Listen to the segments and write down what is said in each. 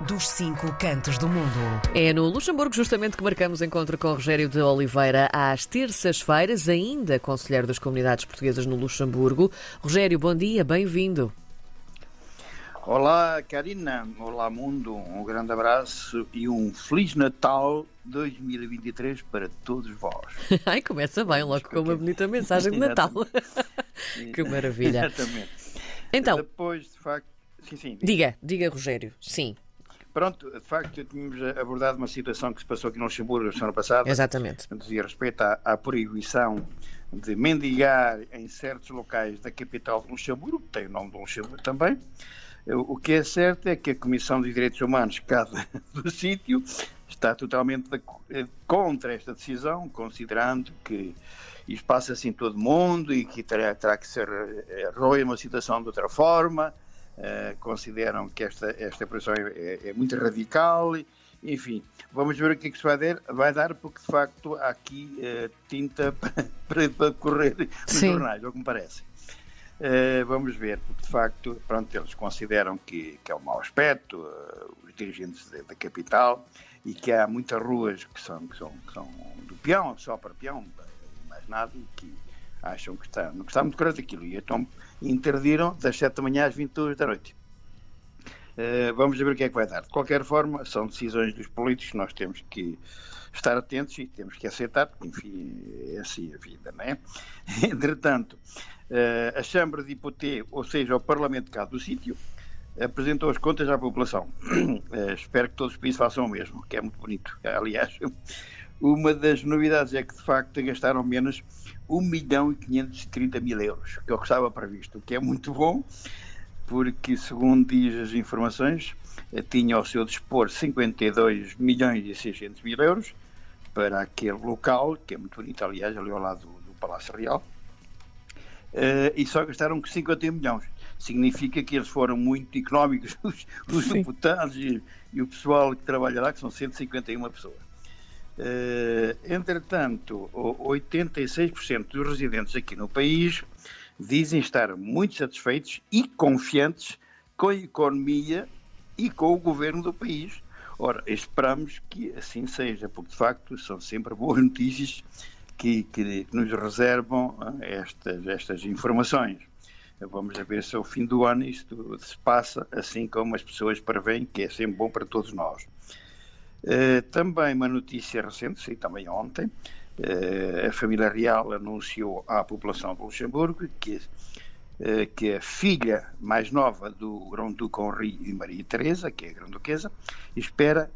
dos cinco cantos do mundo. É no Luxemburgo justamente que marcamos encontro com Rogério de Oliveira às terças-feiras, ainda conselheiro das comunidades portuguesas no Luxemburgo. Rogério, bom dia, bem-vindo. Olá, Karina. Olá, mundo. Um grande abraço e um Feliz Natal 2023 para todos vós. Ai, começa bem, logo com uma bonita mensagem de Natal. que maravilha. Exatamente. Então, Depois, de facto. Sim, sim. diga, diga, Rogério. Sim, Pronto, de facto, tínhamos abordado uma situação que se passou aqui no Luxemburgo a semana passada. exatamente. dizia respeito à, à proibição de mendigar em certos locais da capital de Luxemburgo, que tem o nome de Luxemburgo também. O que é certo é que a Comissão de Direitos Humanos, cada do sítio, está totalmente eh, contra esta decisão, considerando que isto passa-se em todo o mundo e que terá, terá que ser eh, resolvida uma situação de outra forma. Eh, consideram que esta, esta proibição é, é- é muito radical. Enfim, vamos ver o que é que se vai dar, vai dar porque de facto há aqui eh, tinta para, para correr nos Sim. jornais, é o que me parece. Eh, vamos ver, porque de facto, pronto, eles consideram que, que é um mau aspecto, eh, os dirigentes da, da capital, e que há muitas ruas que são, que são, que são do peão, só para peão, mais nada, e que acham que está, não está muito correto aquilo. E então interdiram das 7 da manhã às 22 da noite. Eh, vamos ver o que é que vai dar. De qualquer forma, são decisões dos políticos, nós temos que estar atentos e temos que aceitar, porque, enfim, é assim a vida, não é? Entretanto, eh, a Câmara de Hipoté, ou seja, o Parlamento cá do sítio, apresentou as contas à população. Eh, espero que todos os países façam o mesmo, que é muito bonito. Aliás, uma das novidades é que, de facto, gastaram menos 1 milhão e 530 mil euros, que é o que estava previsto, o que é muito bom, porque, segundo diz as informações, eh, tinha ao seu dispor 52 milhões e 600 mil euros para aquele local, que é muito bonito, aliás, ali ao lado do, do Palácio Real, eh, e só gastaram 51 milhões. Significa que eles foram muito económicos, os, os deputados e, e o pessoal que trabalha lá, que são 151 pessoas. Eh, entretanto, o- 86% dos residentes aqui no país dizem estar muito satisfeitos e confiantes com a economia e com o governo do país. Ora, esperamos que assim seja, porque de facto são sempre boas notícias que, que nos reservam ah, estas, estas informações. Vamos ver se ao fim do ano isto se passa assim como as pessoas preveem, que é sempre bom para todos nós. Eh, também uma notícia recente, sei também ontem, eh, a família real anunciou à população de Luxemburgo que, eh, que a filha mais nova do Grão-Duque Henri e Maria Teresa, que é a Grão-Duquesa, espera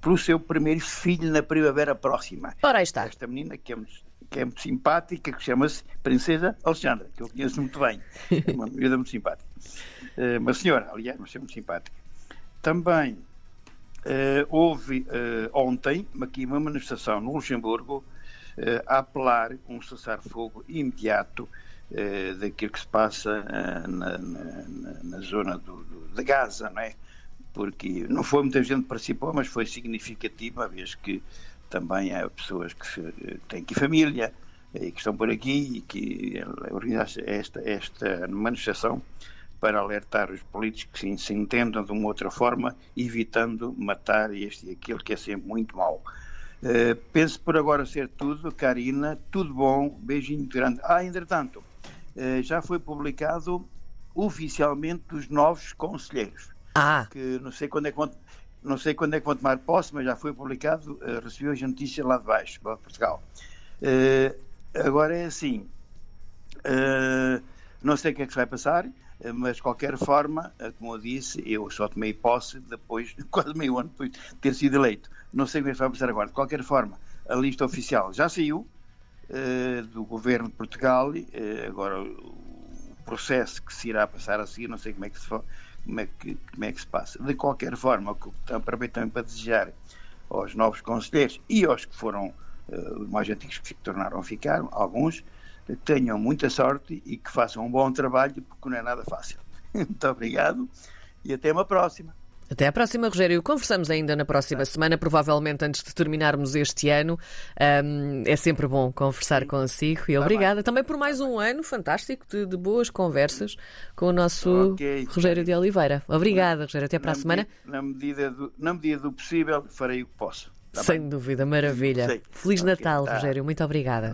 pelo seu primeiro filho na primavera próxima. Ora, aí está. Esta menina que é muito, que é muito simpática, que chama-se Princesa Alexandra, que eu conheço muito bem. É uma miúda muito simpática. Uma senhora, aliás, mas é muito simpática. Também eh, houve eh, ontem aqui uma manifestação no Luxemburgo eh, a apelar um cessar-fogo imediato daquilo que se passa na, na- na- na zona do, do- de Gaza, não é? Porque não foi muita gente que participou, mas foi significativo, uma vez que também há pessoas que se- têm aqui família e que estão por aqui e que organizaram esta, esta manifestação para alertar os políticos que se, entendam de uma outra forma, evitando matar este e aquele que é sempre muito mau. Eh, penso por agora ser tudo, Karina, tudo bom, beijinho grande. Ah, entretanto, eh, já foi publicado oficialmente os novos conselheiros Ah, que não sei quando é que vão, não sei quando é que vão tomar posse, mas já foi publicado, eh, recebi hoje a notícia lá de baixo, lá de Portugal. Agora é assim, não sei o que é que se vai passar, eh, mas de qualquer forma, eh, como eu disse, eu só tomei posse depois, de quase meio ano depois de ter sido eleito. Não sei o que é que se vai passar agora. De qualquer forma, a lista oficial já saiu eh, do governo de Portugal, eh, agora o processo que se irá passar a seguir, não sei como é que se como é que, como é que se passa. De qualquer forma, aproveito também para desejar aos novos conselheiros e aos que foram eh, os mais antigos que se tornaram a ficar, alguns, tenham muita sorte e que façam um bom trabalho, porque não é nada fácil. Muito obrigado e até uma próxima. Até à próxima, Rogério. Conversamos ainda na próxima semana, provavelmente antes de terminarmos este ano. Um, é sempre bom conversar Sim. consigo e tá obrigada bem. também por mais um ano fantástico de, de boas conversas com o nosso okay. Rogério de Oliveira. Obrigada, Rogério. Até para a semana. Na medida, do, na medida do possível, farei o que posso. Tá Sem bem? dúvida, maravilha. Feliz okay, Natal, tá. Rogério. Muito obrigada.